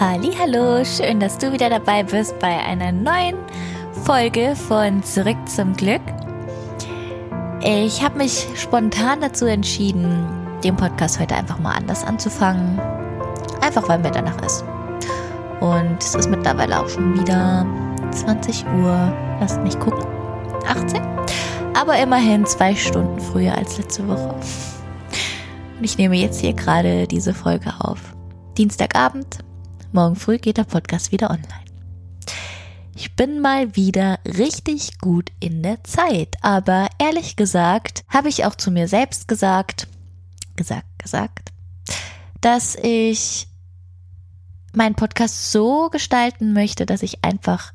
Hallo, schön, dass du wieder dabei bist bei einer neuen Folge von Zurück zum Glück. Ich habe mich spontan dazu entschieden, den Podcast heute einfach mal anders anzufangen. Einfach weil mir danach ist. Und es ist mittlerweile auch schon wieder 20 Uhr. Lasst mich gucken. 18. Aber immerhin zwei Stunden früher als letzte Woche. Und ich nehme jetzt hier gerade diese Folge auf. Dienstagabend, Morgen früh geht der Podcast wieder online. Ich bin mal wieder richtig gut in der Zeit, aber ehrlich gesagt habe ich auch zu mir selbst gesagt, gesagt, gesagt, dass ich meinen Podcast so gestalten möchte, dass ich einfach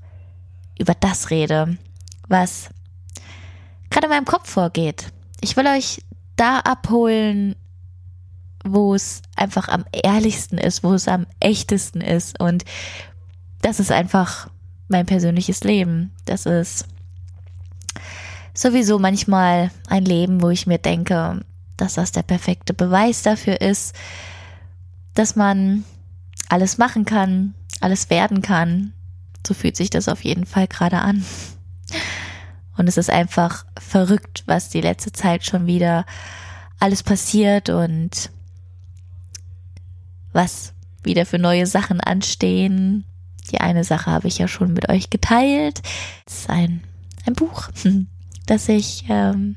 über das rede, was gerade in meinem Kopf vorgeht. Ich will euch da abholen, wo es einfach am ehrlichsten ist, wo es am echtesten ist. Und das ist einfach mein persönliches Leben. Das ist sowieso manchmal ein Leben, wo ich mir denke, dass das der perfekte Beweis dafür ist, dass man alles machen kann, alles werden kann. So fühlt sich das auf jeden Fall gerade an. Und es ist einfach verrückt, was die letzte Zeit schon wieder alles passiert und was wieder für neue Sachen anstehen. Die eine Sache habe ich ja schon mit euch geteilt. Es ist ein, ein Buch, das ich ähm,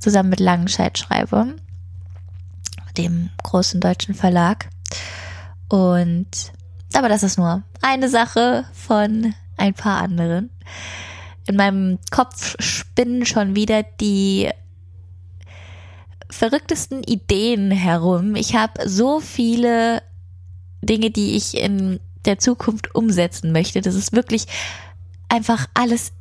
zusammen mit Langenscheid schreibe, dem großen deutschen Verlag. Und aber das ist nur eine Sache von ein paar anderen. In meinem Kopf spinnen schon wieder die verrücktesten Ideen herum. Ich habe so viele Dinge, die ich in der Zukunft umsetzen möchte. Das ist wirklich einfach alles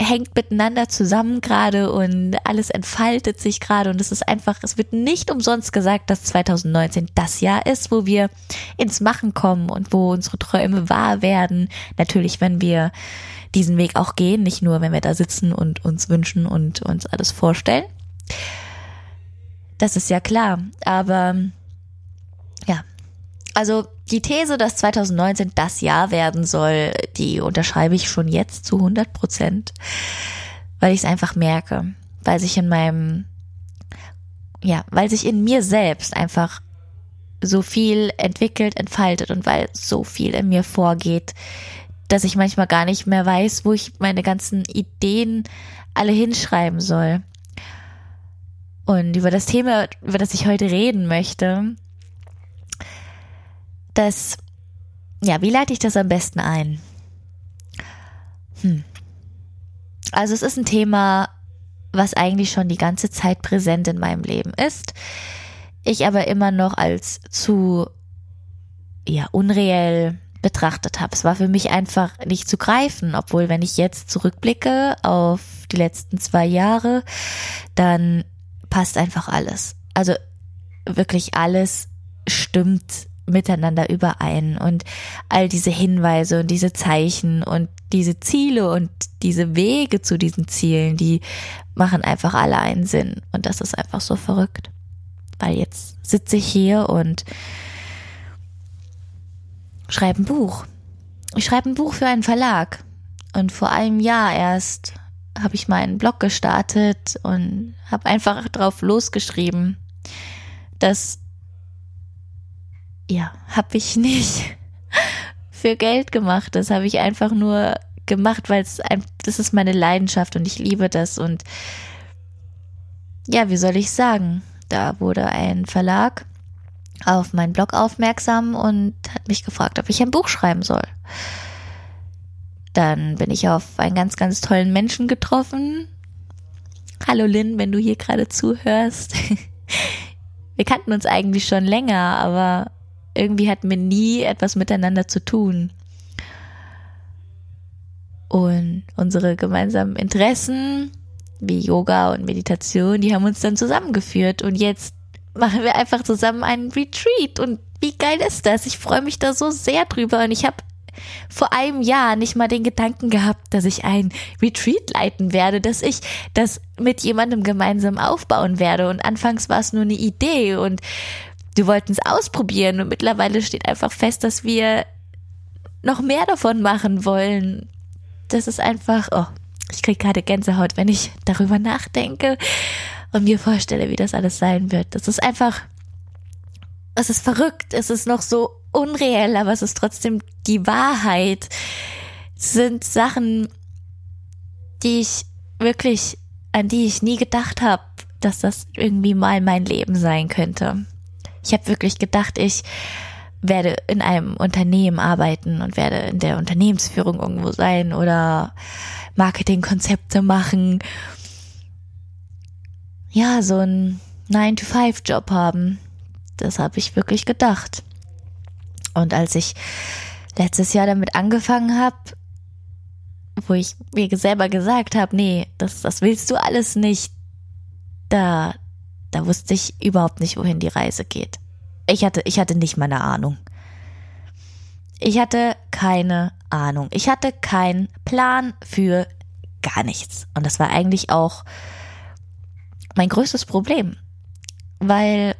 hängt miteinander zusammen gerade und alles entfaltet sich gerade und es ist einfach, es wird nicht umsonst gesagt, dass 2019 das Jahr ist, wo wir ins Machen kommen und wo unsere Träume wahr werden. Natürlich, wenn wir diesen Weg auch gehen, nicht nur, wenn wir da sitzen und uns wünschen und uns alles vorstellen. Das ist ja klar. Aber ja, also die These, dass 2019 das Jahr werden soll, die unterschreibe ich schon jetzt zu 100 Prozent, weil ich es einfach merke, weil sich in meinem, ja, weil sich in mir selbst einfach so viel entwickelt, entfaltet und weil so viel in mir vorgeht, dass ich manchmal gar nicht mehr weiß, wo ich meine ganzen Ideen alle hinschreiben soll. Und über das Thema, über das ich heute reden möchte, das, ja, wie leite ich das am besten ein? Hm. Also es ist ein Thema, was eigentlich schon die ganze Zeit präsent in meinem Leben ist. Ich aber immer noch als zu, ja, unreell betrachtet habe. Es war für mich einfach nicht zu greifen, obwohl wenn ich jetzt zurückblicke auf die letzten zwei Jahre, dann passt einfach alles. Also wirklich alles stimmt miteinander überein und all diese Hinweise und diese Zeichen und diese Ziele und diese Wege zu diesen Zielen, die machen einfach alle einen Sinn und das ist einfach so verrückt. Weil jetzt sitze ich hier und schreibe ein Buch. Ich schreibe ein Buch für einen Verlag und vor einem Jahr erst habe ich meinen Blog gestartet und habe einfach drauf losgeschrieben. Das ja, habe ich nicht für Geld gemacht. Das habe ich einfach nur gemacht, weil es ein, das ist meine Leidenschaft und ich liebe das und ja, wie soll ich sagen? Da wurde ein Verlag auf meinen Blog aufmerksam und hat mich gefragt, ob ich ein Buch schreiben soll. Dann bin ich auf einen ganz, ganz tollen Menschen getroffen. Hallo Lynn, wenn du hier gerade zuhörst. Wir kannten uns eigentlich schon länger, aber irgendwie hatten wir nie etwas miteinander zu tun. Und unsere gemeinsamen Interessen, wie Yoga und Meditation, die haben uns dann zusammengeführt. Und jetzt machen wir einfach zusammen einen Retreat. Und wie geil ist das? Ich freue mich da so sehr drüber. Und ich habe vor einem Jahr nicht mal den Gedanken gehabt, dass ich ein Retreat leiten werde, dass ich das mit jemandem gemeinsam aufbauen werde. Und anfangs war es nur eine Idee und wir wollten es ausprobieren und mittlerweile steht einfach fest, dass wir noch mehr davon machen wollen. Das ist einfach, oh, ich kriege gerade Gänsehaut, wenn ich darüber nachdenke und mir vorstelle, wie das alles sein wird. Das ist einfach, es ist verrückt, es ist noch so unreell, aber es ist trotzdem die Wahrheit. Sind Sachen, die ich wirklich, an die ich nie gedacht habe, dass das irgendwie mal mein Leben sein könnte. Ich habe wirklich gedacht, ich werde in einem Unternehmen arbeiten und werde in der Unternehmensführung irgendwo sein oder Marketingkonzepte machen. Ja, so ein 9-to-5-Job haben. Das habe ich wirklich gedacht. Und als ich letztes Jahr damit angefangen habe, wo ich mir selber gesagt habe, nee, das, das willst du alles nicht, da, da wusste ich überhaupt nicht, wohin die Reise geht. Ich hatte, ich hatte nicht mal eine Ahnung. Ich hatte keine Ahnung. Ich hatte keinen Plan für gar nichts. Und das war eigentlich auch mein größtes Problem. Weil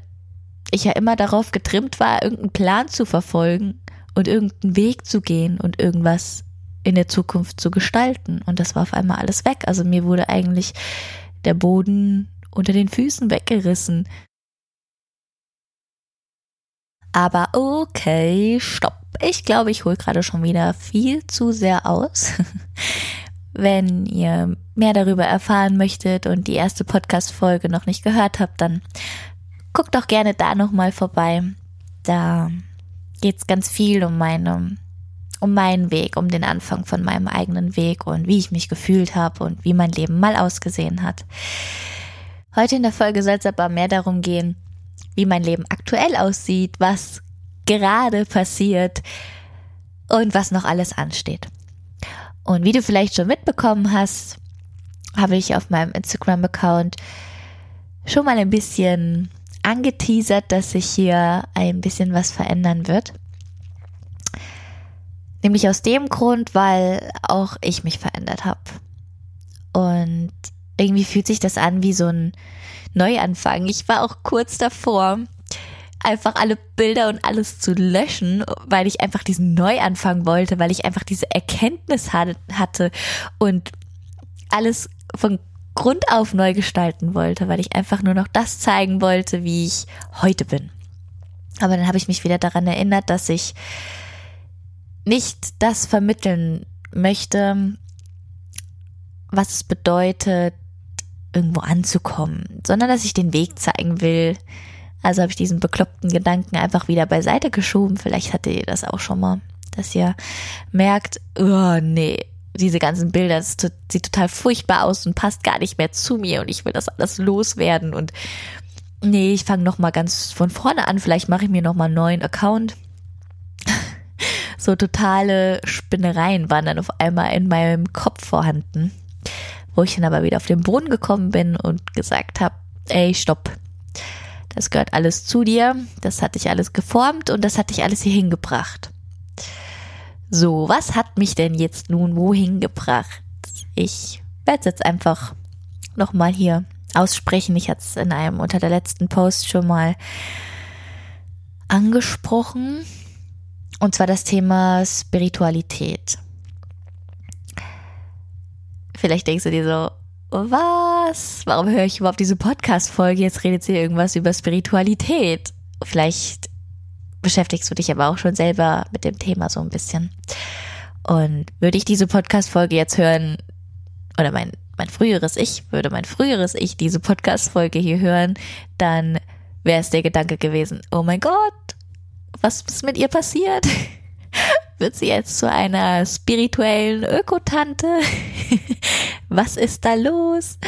ich ja immer darauf getrimmt war, irgendeinen Plan zu verfolgen und irgendeinen Weg zu gehen und irgendwas in der Zukunft zu gestalten. Und das war auf einmal alles weg. Also mir wurde eigentlich der Boden unter den Füßen weggerissen. Aber okay, stopp. Ich glaube, ich hole gerade schon wieder viel zu sehr aus. Wenn ihr mehr darüber erfahren möchtet und die erste Podcast-Folge noch nicht gehört habt, dann guckt doch gerne da nochmal vorbei. Da geht es ganz viel um meine, um meinen Weg, um den Anfang von meinem eigenen Weg und wie ich mich gefühlt habe und wie mein Leben mal ausgesehen hat. Heute in der Folge soll es aber mehr darum gehen, wie mein Leben aktuell aussieht, was gerade passiert und was noch alles ansteht. Und wie du vielleicht schon mitbekommen hast, habe ich auf meinem Instagram-Account schon mal ein bisschen angeteasert, dass sich hier ein bisschen was verändern wird. Nämlich aus dem Grund, weil auch ich mich verändert habe. Und irgendwie fühlt sich das an wie so ein Neuanfang. Ich war auch kurz davor, einfach alle Bilder und alles zu löschen, weil ich einfach diesen Neuanfang wollte, weil ich einfach diese Erkenntnis hatte und alles von Grund auf neu gestalten wollte, weil ich einfach nur noch das zeigen wollte, wie ich heute bin. Aber dann habe ich mich wieder daran erinnert, dass ich nicht das vermitteln möchte, was es bedeutet, irgendwo anzukommen, sondern dass ich den Weg zeigen will. Also habe ich diesen bekloppten Gedanken einfach wieder beiseite geschoben. Vielleicht hattet ihr das auch schon mal, dass ihr merkt, oh nee, diese ganzen Bilder, das sieht total furchtbar aus und passt gar nicht mehr zu mir und ich will das alles loswerden und nee, ich fange noch mal ganz von vorne an. Vielleicht mache ich mir noch mal einen neuen Account. so totale Spinnereien waren dann auf einmal in meinem Kopf vorhanden wo ich dann aber wieder auf den Boden gekommen bin und gesagt habe, ey, stopp. Das gehört alles zu dir, das hat dich alles geformt und das hat dich alles hier hingebracht. So, was hat mich denn jetzt nun wohin gebracht? Ich werde es jetzt einfach nochmal hier aussprechen. Ich hatte es in einem unter der letzten Post schon mal angesprochen. Und zwar das Thema Spiritualität. Vielleicht denkst du dir so, was? Warum höre ich überhaupt diese Podcast-Folge? Jetzt redet sie irgendwas über Spiritualität. Vielleicht beschäftigst du dich aber auch schon selber mit dem Thema so ein bisschen. Und würde ich diese Podcast-Folge jetzt hören, oder mein, mein früheres Ich, würde mein früheres Ich diese Podcast-Folge hier hören, dann wäre es der Gedanke gewesen, oh mein Gott, was ist mit ihr passiert? Wird sie jetzt zu einer spirituellen Ökotante? Was ist da los?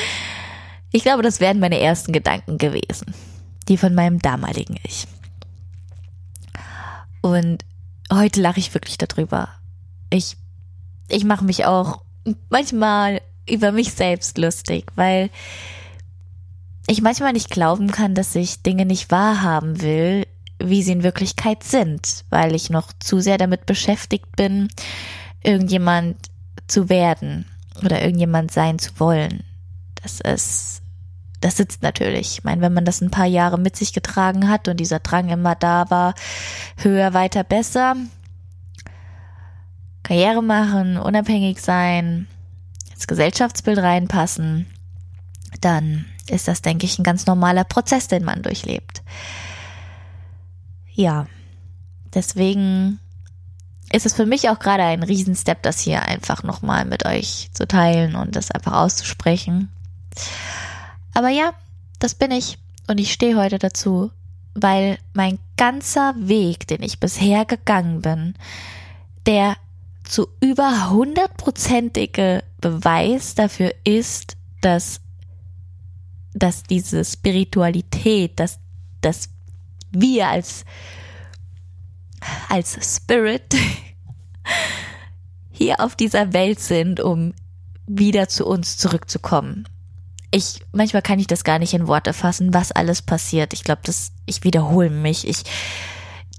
Ich glaube, das wären meine ersten Gedanken gewesen. Die von meinem damaligen Ich. Und heute lache ich wirklich darüber. Ich, ich mache mich auch manchmal über mich selbst lustig, weil ich manchmal nicht glauben kann, dass ich Dinge nicht wahrhaben will, wie sie in Wirklichkeit sind, weil ich noch zu sehr damit beschäftigt bin, irgendjemand zu werden oder irgendjemand sein zu wollen. Das ist, das sitzt natürlich. Ich meine, wenn man das ein paar Jahre mit sich getragen hat und dieser Drang immer da war, höher, weiter, besser, Karriere machen, unabhängig sein, ins Gesellschaftsbild reinpassen, dann ist das, denke ich, ein ganz normaler Prozess, den man durchlebt. Ja, deswegen ist es für mich auch gerade ein Riesenstep, das hier einfach nochmal mit euch zu teilen und das einfach auszusprechen. Aber ja, das bin ich und ich stehe heute dazu, weil mein ganzer Weg, den ich bisher gegangen bin, der zu über hundertprozentige Beweis dafür ist, dass, dass diese Spiritualität, dass, dass wir als, als Spirit hier auf dieser Welt sind, um wieder zu uns zurückzukommen. Ich, manchmal kann ich das gar nicht in Worte fassen, was alles passiert. Ich glaube, das, ich wiederhole mich. Ich,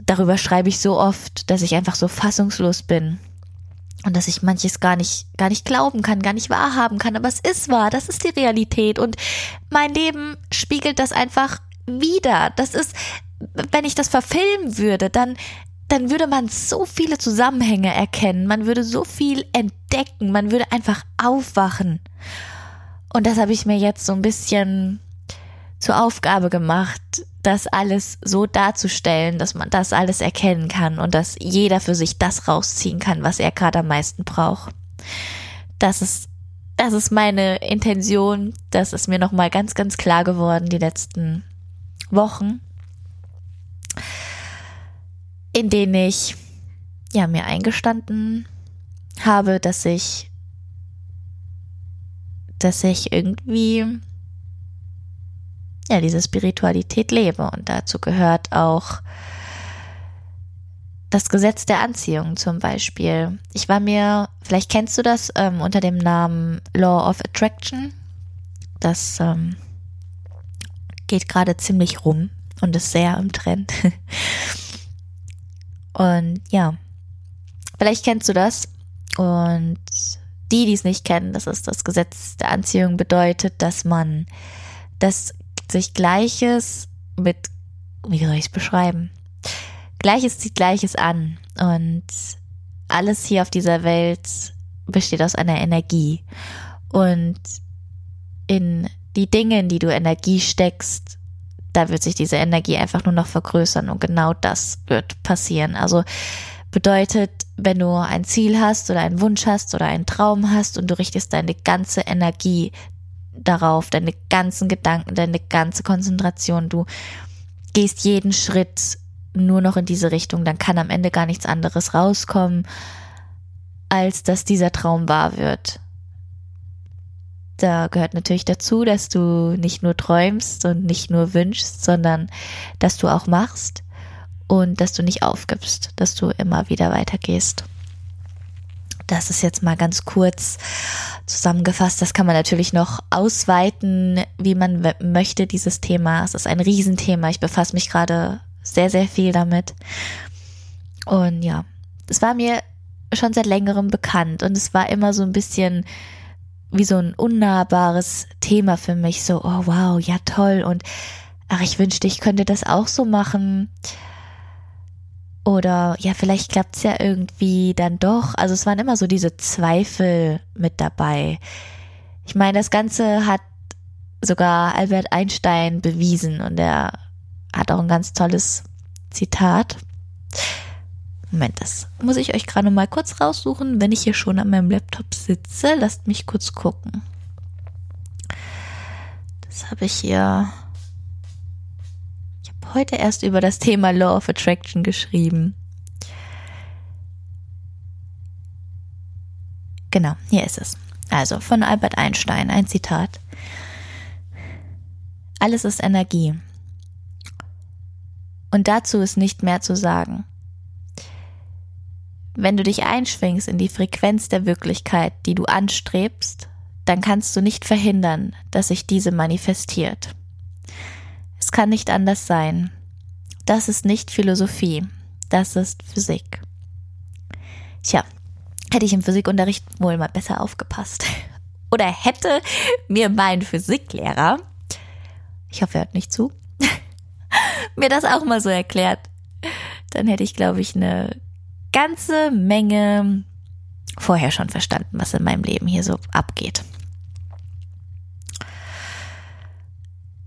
darüber schreibe ich so oft, dass ich einfach so fassungslos bin und dass ich manches gar nicht, gar nicht glauben kann, gar nicht wahrhaben kann, aber es ist wahr, das ist die Realität und mein Leben spiegelt das einfach wieder. Das ist, wenn ich das verfilmen würde, dann, dann würde man so viele Zusammenhänge erkennen, man würde so viel entdecken, man würde einfach aufwachen. Und das habe ich mir jetzt so ein bisschen zur Aufgabe gemacht, das alles so darzustellen, dass man das alles erkennen kann und dass jeder für sich das rausziehen kann, was er gerade am meisten braucht. Das ist, das ist meine Intention. Das ist mir nochmal ganz, ganz klar geworden die letzten Wochen, in denen ich, ja, mir eingestanden habe, dass ich, dass ich irgendwie ja, diese Spiritualität lebe. Und dazu gehört auch das Gesetz der Anziehung zum Beispiel. Ich war mir, vielleicht kennst du das ähm, unter dem Namen Law of Attraction. Das ähm, geht gerade ziemlich rum und ist sehr im Trend. und ja, vielleicht kennst du das. Und die, die es nicht kennen, das ist das Gesetz der Anziehung, bedeutet, dass man das sich Gleiches mit, wie soll ich es beschreiben? Gleiches zieht Gleiches an und alles hier auf dieser Welt besteht aus einer Energie und in die Dinge, in die du Energie steckst, da wird sich diese Energie einfach nur noch vergrößern und genau das wird passieren. Also bedeutet, wenn du ein Ziel hast oder einen Wunsch hast oder einen Traum hast und du richtest deine ganze Energie darauf, deine ganzen Gedanken, deine ganze Konzentration. Du gehst jeden Schritt nur noch in diese Richtung, dann kann am Ende gar nichts anderes rauskommen, als dass dieser Traum wahr wird. Da gehört natürlich dazu, dass du nicht nur träumst und nicht nur wünschst, sondern dass du auch machst und dass du nicht aufgibst, dass du immer wieder weitergehst. Das ist jetzt mal ganz kurz zusammengefasst. Das kann man natürlich noch ausweiten, wie man möchte, dieses Thema. Es ist ein Riesenthema. Ich befasse mich gerade sehr, sehr viel damit. Und ja, es war mir schon seit längerem bekannt und es war immer so ein bisschen wie so ein unnahbares Thema für mich. So, oh wow, ja toll. Und ach, ich wünschte, ich könnte das auch so machen. Oder ja, vielleicht klappt's ja irgendwie dann doch. Also es waren immer so diese Zweifel mit dabei. Ich meine, das Ganze hat sogar Albert Einstein bewiesen und er hat auch ein ganz tolles Zitat. Moment, das muss ich euch gerade mal kurz raussuchen, wenn ich hier schon an meinem Laptop sitze. Lasst mich kurz gucken. Das habe ich hier heute erst über das Thema Law of Attraction geschrieben. Genau, hier ist es. Also von Albert Einstein ein Zitat. Alles ist Energie. Und dazu ist nicht mehr zu sagen. Wenn du dich einschwingst in die Frequenz der Wirklichkeit, die du anstrebst, dann kannst du nicht verhindern, dass sich diese manifestiert. Es kann nicht anders sein. Das ist nicht Philosophie, das ist Physik. Tja, hätte ich im Physikunterricht wohl mal besser aufgepasst. Oder hätte mir mein Physiklehrer, ich hoffe, er hört nicht zu, mir das auch mal so erklärt, dann hätte ich, glaube ich, eine ganze Menge vorher schon verstanden, was in meinem Leben hier so abgeht.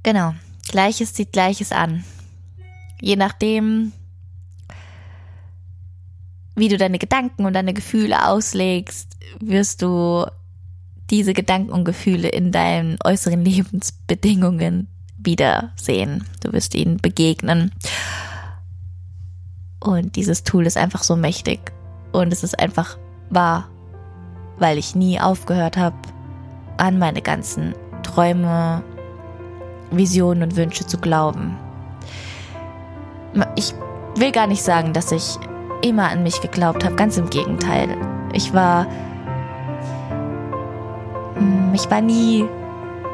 Genau, Gleiches zieht Gleiches an. Je nachdem, wie du deine Gedanken und deine Gefühle auslegst, wirst du diese Gedanken und Gefühle in deinen äußeren Lebensbedingungen wiedersehen. Du wirst ihnen begegnen. Und dieses Tool ist einfach so mächtig. Und es ist einfach wahr, weil ich nie aufgehört habe, an meine ganzen Träume, Visionen und Wünsche zu glauben. Ich will gar nicht sagen, dass ich immer an mich geglaubt habe, ganz im Gegenteil. Ich war hm, ich war nie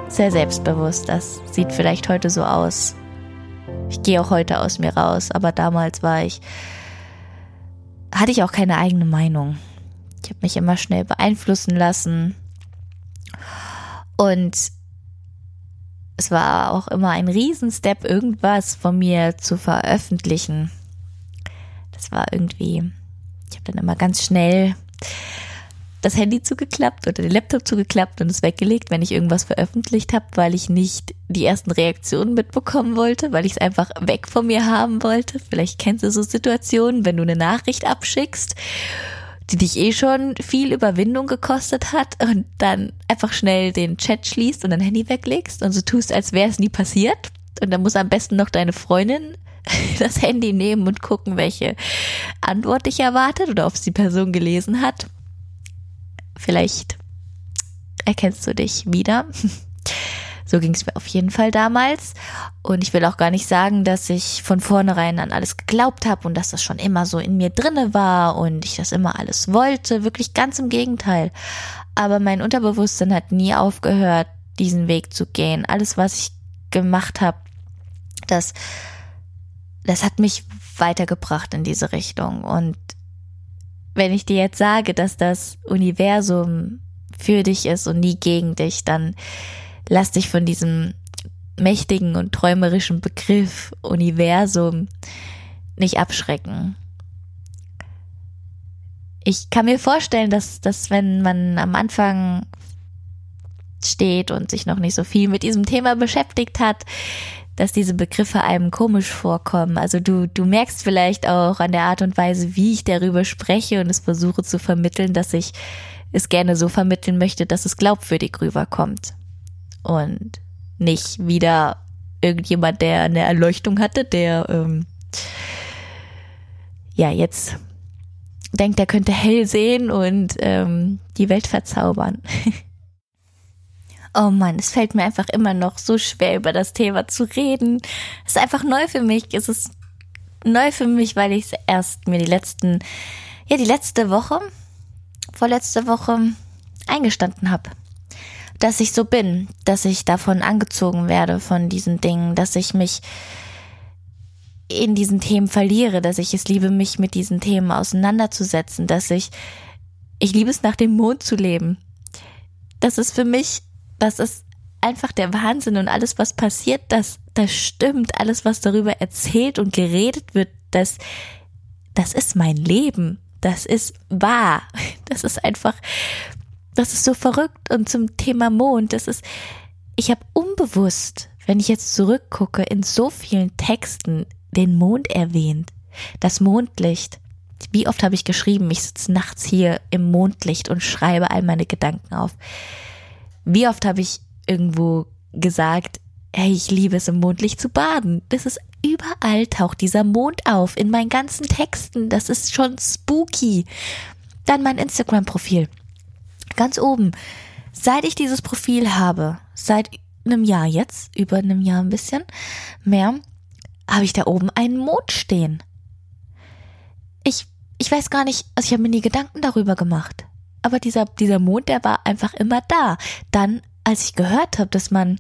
sehr selbstbewusst. Das sieht vielleicht heute so aus. Ich gehe auch heute aus mir raus, aber damals war ich, hatte ich auch keine eigene Meinung. Ich habe mich immer schnell beeinflussen lassen. Und es war auch immer ein Riesenstep, irgendwas von mir zu veröffentlichen. Das war irgendwie, ich habe dann immer ganz schnell das Handy zugeklappt oder den Laptop zugeklappt und es weggelegt, wenn ich irgendwas veröffentlicht habe, weil ich nicht die ersten Reaktionen mitbekommen wollte, weil ich es einfach weg von mir haben wollte. Vielleicht kennst du so Situationen, wenn du eine Nachricht abschickst, die dich eh schon viel Überwindung gekostet hat und dann einfach schnell den Chat schließt und dein Handy weglegst und so tust, als wäre es nie passiert. Und dann muss am besten noch deine Freundin das Handy nehmen und gucken, welche Antwort dich erwartet oder ob es die Person gelesen hat. Vielleicht erkennst du dich wieder. So ging es mir auf jeden Fall damals. Und ich will auch gar nicht sagen, dass ich von vornherein an alles geglaubt habe und dass das schon immer so in mir drinne war und ich das immer alles wollte. Wirklich ganz im Gegenteil. Aber mein Unterbewusstsein hat nie aufgehört, diesen Weg zu gehen. Alles, was ich gemacht habe, das, das hat mich weitergebracht in diese Richtung. Und wenn ich dir jetzt sage, dass das Universum für dich ist und nie gegen dich, dann lass dich von diesem mächtigen und träumerischen Begriff Universum nicht abschrecken. Ich kann mir vorstellen, dass, dass wenn man am Anfang steht und sich noch nicht so viel mit diesem Thema beschäftigt hat, dass diese Begriffe einem komisch vorkommen. Also du, du merkst vielleicht auch an der Art und Weise, wie ich darüber spreche und es versuche zu vermitteln, dass ich es gerne so vermitteln möchte, dass es glaubwürdig rüberkommt. Und nicht wieder irgendjemand, der eine Erleuchtung hatte, der ähm, ja jetzt denkt, er könnte hell sehen und ähm, die Welt verzaubern. Oh Mann, es fällt mir einfach immer noch so schwer, über das Thema zu reden. Es ist einfach neu für mich. Es ist neu für mich, weil ich es erst mir die letzten, ja, die letzte Woche, vorletzte Woche eingestanden habe. Dass ich so bin, dass ich davon angezogen werde, von diesen Dingen, dass ich mich in diesen Themen verliere, dass ich es liebe, mich mit diesen Themen auseinanderzusetzen, dass ich, ich liebe es, nach dem Mond zu leben. Das ist für mich das ist einfach der Wahnsinn und alles, was passiert, das, das stimmt. Alles, was darüber erzählt und geredet wird, das, das ist mein Leben. Das ist wahr. Das ist einfach, das ist so verrückt. Und zum Thema Mond, das ist, ich habe unbewusst, wenn ich jetzt zurückgucke, in so vielen Texten den Mond erwähnt. Das Mondlicht. Wie oft habe ich geschrieben, ich sitze nachts hier im Mondlicht und schreibe all meine Gedanken auf. Wie oft habe ich irgendwo gesagt, hey, ich liebe es im Mondlicht zu baden. Das ist überall taucht dieser Mond auf in meinen ganzen Texten. Das ist schon spooky. Dann mein Instagram-Profil. Ganz oben. Seit ich dieses Profil habe, seit einem Jahr jetzt, über einem Jahr ein bisschen mehr, habe ich da oben einen Mond stehen. Ich, ich weiß gar nicht, also ich habe mir nie Gedanken darüber gemacht aber dieser, dieser Mond, der war einfach immer da. Dann, als ich gehört habe, dass man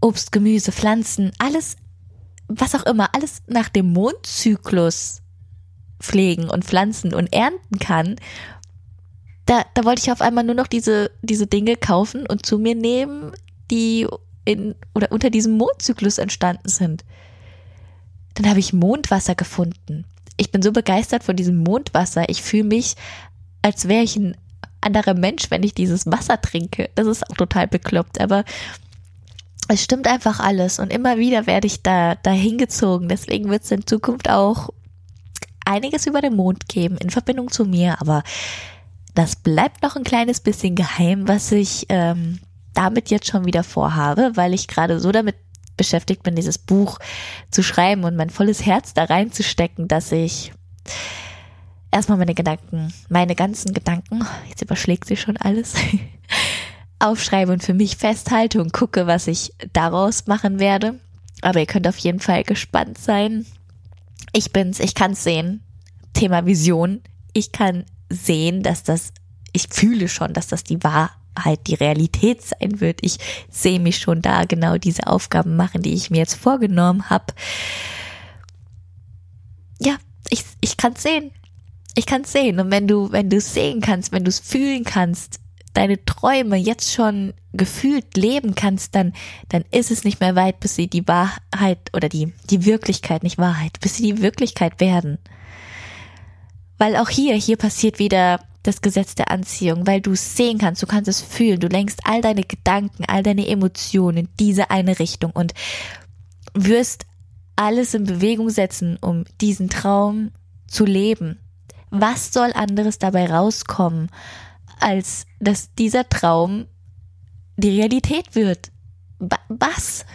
Obst, Gemüse, Pflanzen, alles, was auch immer, alles nach dem Mondzyklus pflegen und pflanzen und ernten kann, da, da wollte ich auf einmal nur noch diese, diese Dinge kaufen und zu mir nehmen, die in oder unter diesem Mondzyklus entstanden sind. Dann habe ich Mondwasser gefunden. Ich bin so begeistert von diesem Mondwasser. Ich fühle mich als wäre ich ein anderer Mensch, wenn ich dieses Wasser trinke. Das ist auch total bekloppt, aber es stimmt einfach alles und immer wieder werde ich da, da hingezogen. Deswegen wird es in Zukunft auch einiges über den Mond geben in Verbindung zu mir, aber das bleibt noch ein kleines bisschen geheim, was ich ähm, damit jetzt schon wieder vorhabe, weil ich gerade so damit beschäftigt bin, dieses Buch zu schreiben und mein volles Herz da reinzustecken, dass ich erstmal meine Gedanken, meine ganzen Gedanken, jetzt überschlägt sich schon alles, aufschreibe und für mich festhalte und gucke, was ich daraus machen werde. Aber ihr könnt auf jeden Fall gespannt sein. Ich bin's, ich kann's sehen. Thema Vision. Ich kann sehen, dass das, ich fühle schon, dass das die Wahrheit, die Realität sein wird. Ich sehe mich schon da genau diese Aufgaben machen, die ich mir jetzt vorgenommen habe. Ja, ich, ich kann's sehen. Ich kann's sehen. Und wenn du, wenn du es sehen kannst, wenn du es fühlen kannst, deine Träume jetzt schon gefühlt leben kannst, dann, dann ist es nicht mehr weit, bis sie die Wahrheit oder die, die Wirklichkeit, nicht Wahrheit, bis sie die Wirklichkeit werden. Weil auch hier, hier passiert wieder das Gesetz der Anziehung, weil du es sehen kannst, du kannst es fühlen, du lenkst all deine Gedanken, all deine Emotionen in diese eine Richtung und wirst alles in Bewegung setzen, um diesen Traum zu leben. Was soll anderes dabei rauskommen, als dass dieser Traum die Realität wird. Was?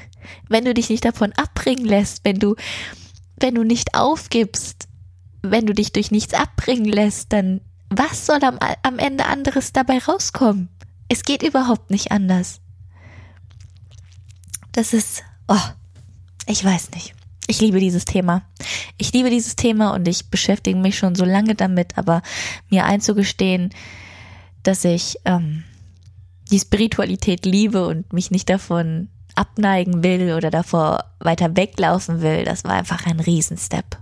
Wenn du dich nicht davon abbringen lässt, wenn du, wenn du nicht aufgibst, wenn du dich durch nichts abbringen lässt, dann was soll am, am Ende anderes dabei rauskommen? Es geht überhaupt nicht anders. Das ist, oh, ich weiß nicht. Ich liebe dieses Thema. Ich liebe dieses Thema und ich beschäftige mich schon so lange damit, aber mir einzugestehen, dass ich ähm, die Spiritualität liebe und mich nicht davon abneigen will oder davor weiter weglaufen will, das war einfach ein Riesenstep.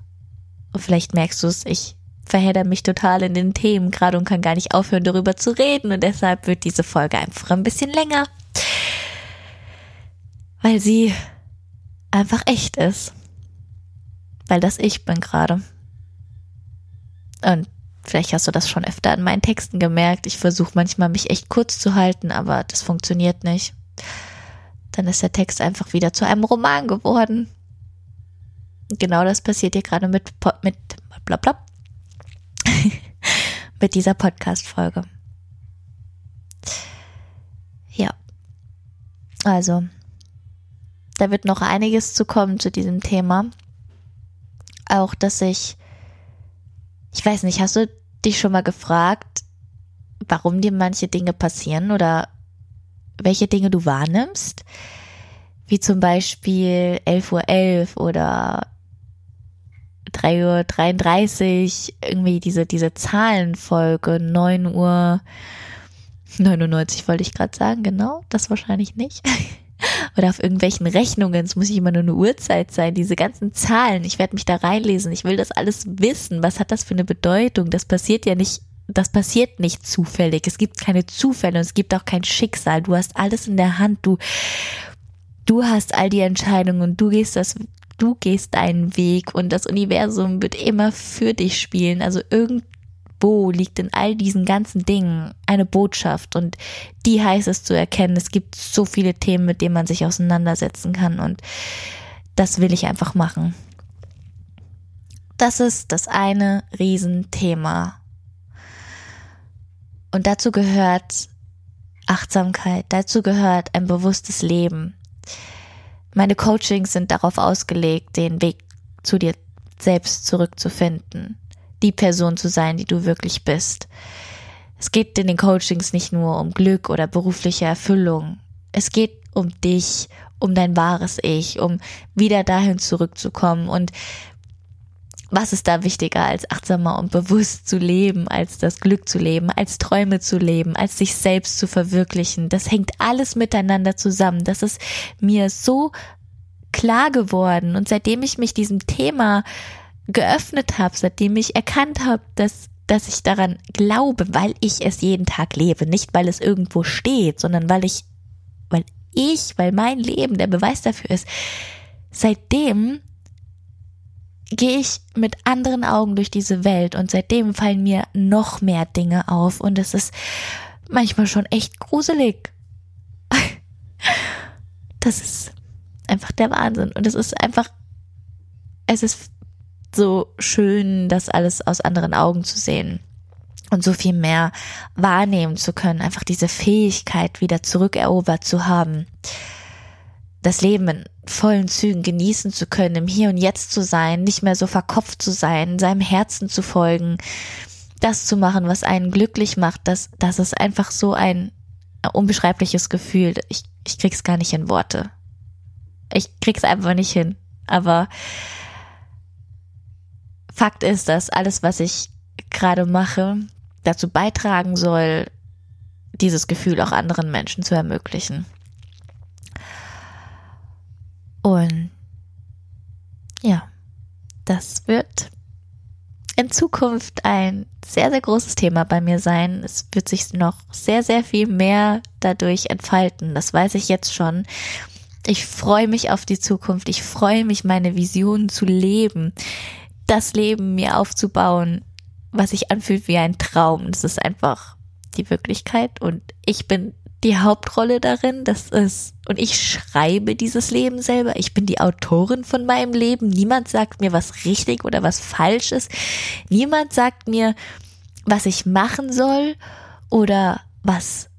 Und vielleicht merkst du es, ich verhedder mich total in den Themen gerade und kann gar nicht aufhören, darüber zu reden. Und deshalb wird diese Folge einfach ein bisschen länger, weil sie einfach echt ist. Weil das ich bin gerade. Und Vielleicht hast du das schon öfter an meinen Texten gemerkt. Ich versuche manchmal mich echt kurz zu halten, aber das funktioniert nicht. Dann ist der Text einfach wieder zu einem Roman geworden. Genau das passiert hier gerade mit, mit, blablabla, mit dieser Podcast-Folge. Ja. Also, da wird noch einiges zu kommen zu diesem Thema. Auch, dass ich ich weiß nicht, hast du dich schon mal gefragt, warum dir manche Dinge passieren oder welche Dinge du wahrnimmst? Wie zum Beispiel 11.11 Uhr .11 oder 3.33 Uhr, irgendwie diese, diese Zahlenfolge, 9 Uhr 99 wollte ich gerade sagen, genau, das wahrscheinlich nicht. oder auf irgendwelchen Rechnungen. Es muss nicht immer nur eine Uhrzeit sein. Diese ganzen Zahlen. Ich werde mich da reinlesen. Ich will das alles wissen. Was hat das für eine Bedeutung? Das passiert ja nicht das passiert nicht zufällig. Es gibt keine Zufälle und es gibt auch kein Schicksal. Du hast alles in der Hand. Du, du hast all die Entscheidungen und du gehst das, du gehst deinen Weg und das Universum wird immer für dich spielen. Also irgend, wo liegt in all diesen ganzen Dingen eine Botschaft und die heißt es zu erkennen. Es gibt so viele Themen, mit denen man sich auseinandersetzen kann und das will ich einfach machen. Das ist das eine Riesenthema. Und dazu gehört Achtsamkeit, dazu gehört ein bewusstes Leben. Meine Coachings sind darauf ausgelegt, den Weg zu dir selbst zurückzufinden die Person zu sein, die du wirklich bist. Es geht in den Coachings nicht nur um Glück oder berufliche Erfüllung. Es geht um dich, um dein wahres Ich, um wieder dahin zurückzukommen. Und was ist da wichtiger, als achtsamer und bewusst zu leben, als das Glück zu leben, als Träume zu leben, als sich selbst zu verwirklichen? Das hängt alles miteinander zusammen. Das ist mir so klar geworden. Und seitdem ich mich diesem Thema geöffnet habe, seitdem ich erkannt habe, dass dass ich daran glaube, weil ich es jeden Tag lebe, nicht weil es irgendwo steht, sondern weil ich, weil ich, weil mein Leben der Beweis dafür ist. Seitdem gehe ich mit anderen Augen durch diese Welt und seitdem fallen mir noch mehr Dinge auf und es ist manchmal schon echt gruselig. Das ist einfach der Wahnsinn und es ist einfach, es ist so schön, das alles aus anderen Augen zu sehen und so viel mehr wahrnehmen zu können, einfach diese Fähigkeit wieder zurückerobert zu haben, das Leben in vollen Zügen genießen zu können, im Hier und Jetzt zu sein, nicht mehr so verkopft zu sein, seinem Herzen zu folgen, das zu machen, was einen glücklich macht, das, das ist einfach so ein unbeschreibliches Gefühl. Ich, ich krieg's gar nicht in Worte. Ich krieg's einfach nicht hin. Aber Fakt ist, dass alles, was ich gerade mache, dazu beitragen soll, dieses Gefühl auch anderen Menschen zu ermöglichen. Und ja, das wird in Zukunft ein sehr, sehr großes Thema bei mir sein. Es wird sich noch sehr, sehr viel mehr dadurch entfalten. Das weiß ich jetzt schon. Ich freue mich auf die Zukunft. Ich freue mich, meine Visionen zu leben. Das Leben mir aufzubauen, was sich anfühlt wie ein Traum. Das ist einfach die Wirklichkeit und ich bin die Hauptrolle darin. Das ist, und ich schreibe dieses Leben selber. Ich bin die Autorin von meinem Leben. Niemand sagt mir, was richtig oder was falsch ist. Niemand sagt mir, was ich machen soll oder was,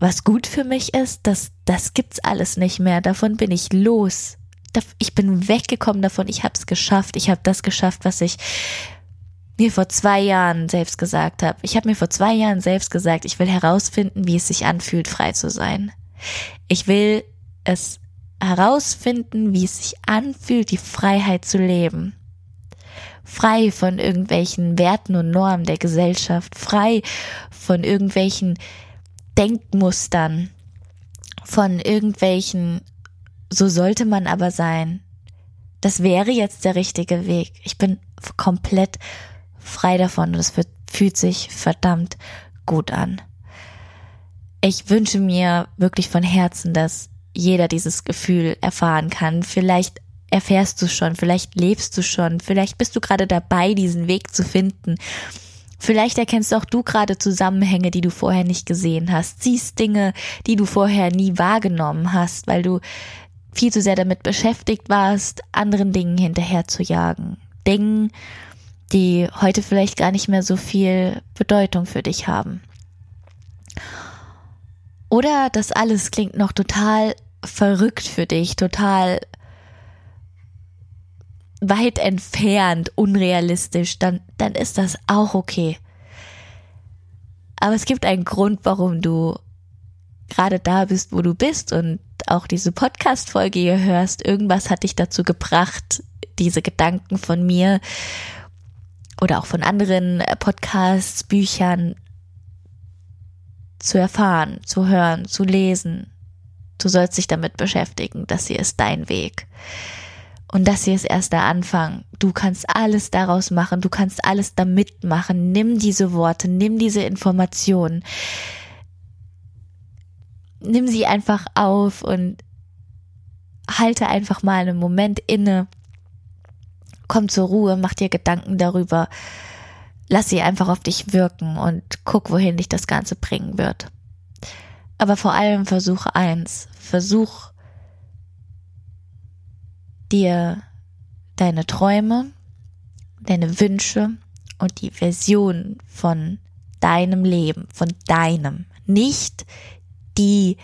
was gut für mich ist. Das, das gibt's alles nicht mehr. Davon bin ich los. Ich bin weggekommen davon. Ich habe es geschafft. Ich habe das geschafft, was ich mir vor zwei Jahren selbst gesagt habe. Ich habe mir vor zwei Jahren selbst gesagt, ich will herausfinden, wie es sich anfühlt, frei zu sein. Ich will es herausfinden, wie es sich anfühlt, die Freiheit zu leben. Frei von irgendwelchen Werten und Normen der Gesellschaft, frei von irgendwelchen Denkmustern, von irgendwelchen, so sollte man aber sein. Das wäre jetzt der richtige Weg. Ich bin komplett frei davon und es fühlt sich verdammt gut an. Ich wünsche mir wirklich von Herzen, dass jeder dieses Gefühl erfahren kann. Vielleicht erfährst du schon, vielleicht lebst du schon, vielleicht bist du gerade dabei, diesen Weg zu finden. Vielleicht erkennst auch du gerade Zusammenhänge, die du vorher nicht gesehen hast, siehst Dinge, die du vorher nie wahrgenommen hast, weil du viel zu sehr damit beschäftigt warst, anderen Dingen hinterher zu jagen. Dingen, die heute vielleicht gar nicht mehr so viel Bedeutung für dich haben. Oder das alles klingt noch total verrückt für dich, total weit entfernt, unrealistisch, dann, dann ist das auch okay. Aber es gibt einen Grund, warum du gerade da bist, wo du bist und auch diese Podcast-Folge hier hörst. Irgendwas hat dich dazu gebracht, diese Gedanken von mir oder auch von anderen äh, Podcasts, Büchern zu erfahren, zu hören, zu lesen. Du sollst dich damit beschäftigen. Das hier ist dein Weg. Und das hier ist erst der Anfang. Du kannst alles daraus machen. Du kannst alles damit machen. Nimm diese Worte, nimm diese Informationen. Nimm sie einfach auf und halte einfach mal einen Moment inne komm zur Ruhe, mach dir Gedanken darüber, lass sie einfach auf dich wirken und guck, wohin dich das Ganze bringen wird. Aber vor allem versuche eins, versuch dir deine Träume, deine Wünsche und die Version von deinem Leben, von deinem, nicht die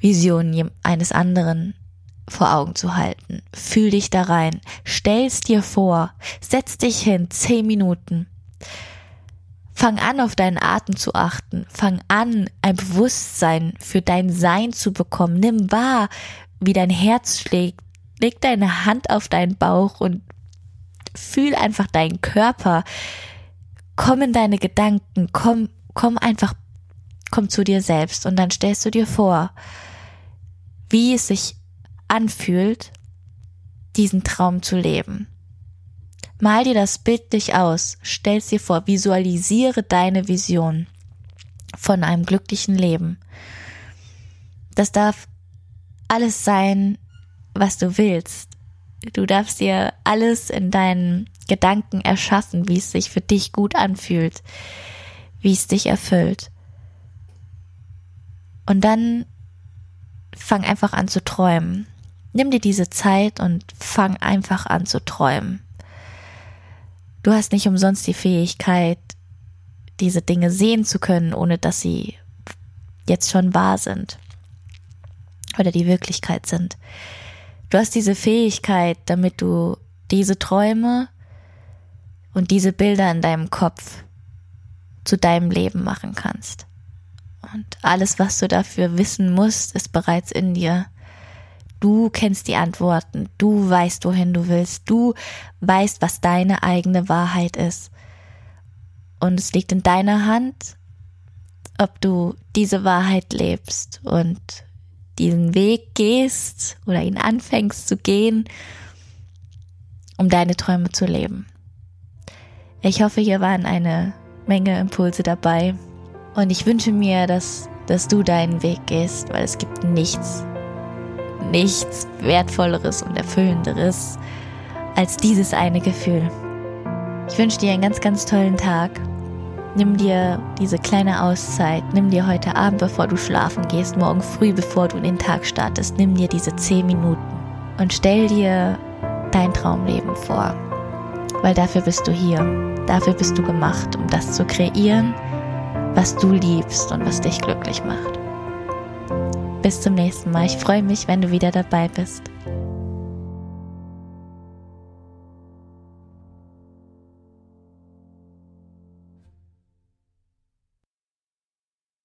Vision eines anderen vor Augen zu halten. Fühl dich da rein, stell's dir vor, setz dich hin, zehn Minuten. Fang an, auf deinen Atem zu achten. Fang an, ein Bewusstsein für dein Sein zu bekommen. Nimm wahr, wie dein Herz schlägt. Leg deine Hand auf deinen Bauch und fühl einfach deinen Körper. Komm in deine Gedanken. Komm, komm einfach, komm zu dir selbst und dann stellst du dir vor, wie es sich anfühlt, diesen Traum zu leben. Mal dir das bildlich aus, stell's dir vor, visualisiere deine Vision von einem glücklichen Leben. Das darf alles sein, was du willst. Du darfst dir alles in deinen Gedanken erschaffen, wie es sich für dich gut anfühlt, wie es dich erfüllt. Und dann fang einfach an zu träumen. Nimm dir diese Zeit und fang einfach an zu träumen. Du hast nicht umsonst die Fähigkeit, diese Dinge sehen zu können, ohne dass sie jetzt schon wahr sind oder die Wirklichkeit sind. Du hast diese Fähigkeit, damit du diese Träume und diese Bilder in deinem Kopf zu deinem Leben machen kannst. Und alles, was du dafür wissen musst, ist bereits in dir. Du kennst die Antworten, du weißt, wohin du willst, du weißt, was deine eigene Wahrheit ist. Und es liegt in deiner Hand, ob du diese Wahrheit lebst und diesen Weg gehst oder ihn anfängst zu gehen, um deine Träume zu leben. Ich hoffe, hier waren eine Menge Impulse dabei und ich wünsche mir, dass, dass du deinen Weg gehst, weil es gibt nichts, nichts Wertvolleres und Erfüllenderes als dieses eine Gefühl. Ich wünsche dir einen ganz, ganz tollen Tag. Nimm dir diese kleine Auszeit, nimm dir heute Abend, bevor du schlafen gehst, morgen früh, bevor du in den Tag startest, nimm dir diese zehn Minuten und stell dir dein Traumleben vor. Weil dafür bist du hier, dafür bist du gemacht, um das zu kreieren, was du liebst und was dich glücklich macht. Bis zum nächsten Mal. Ich freue mich, wenn du wieder dabei bist.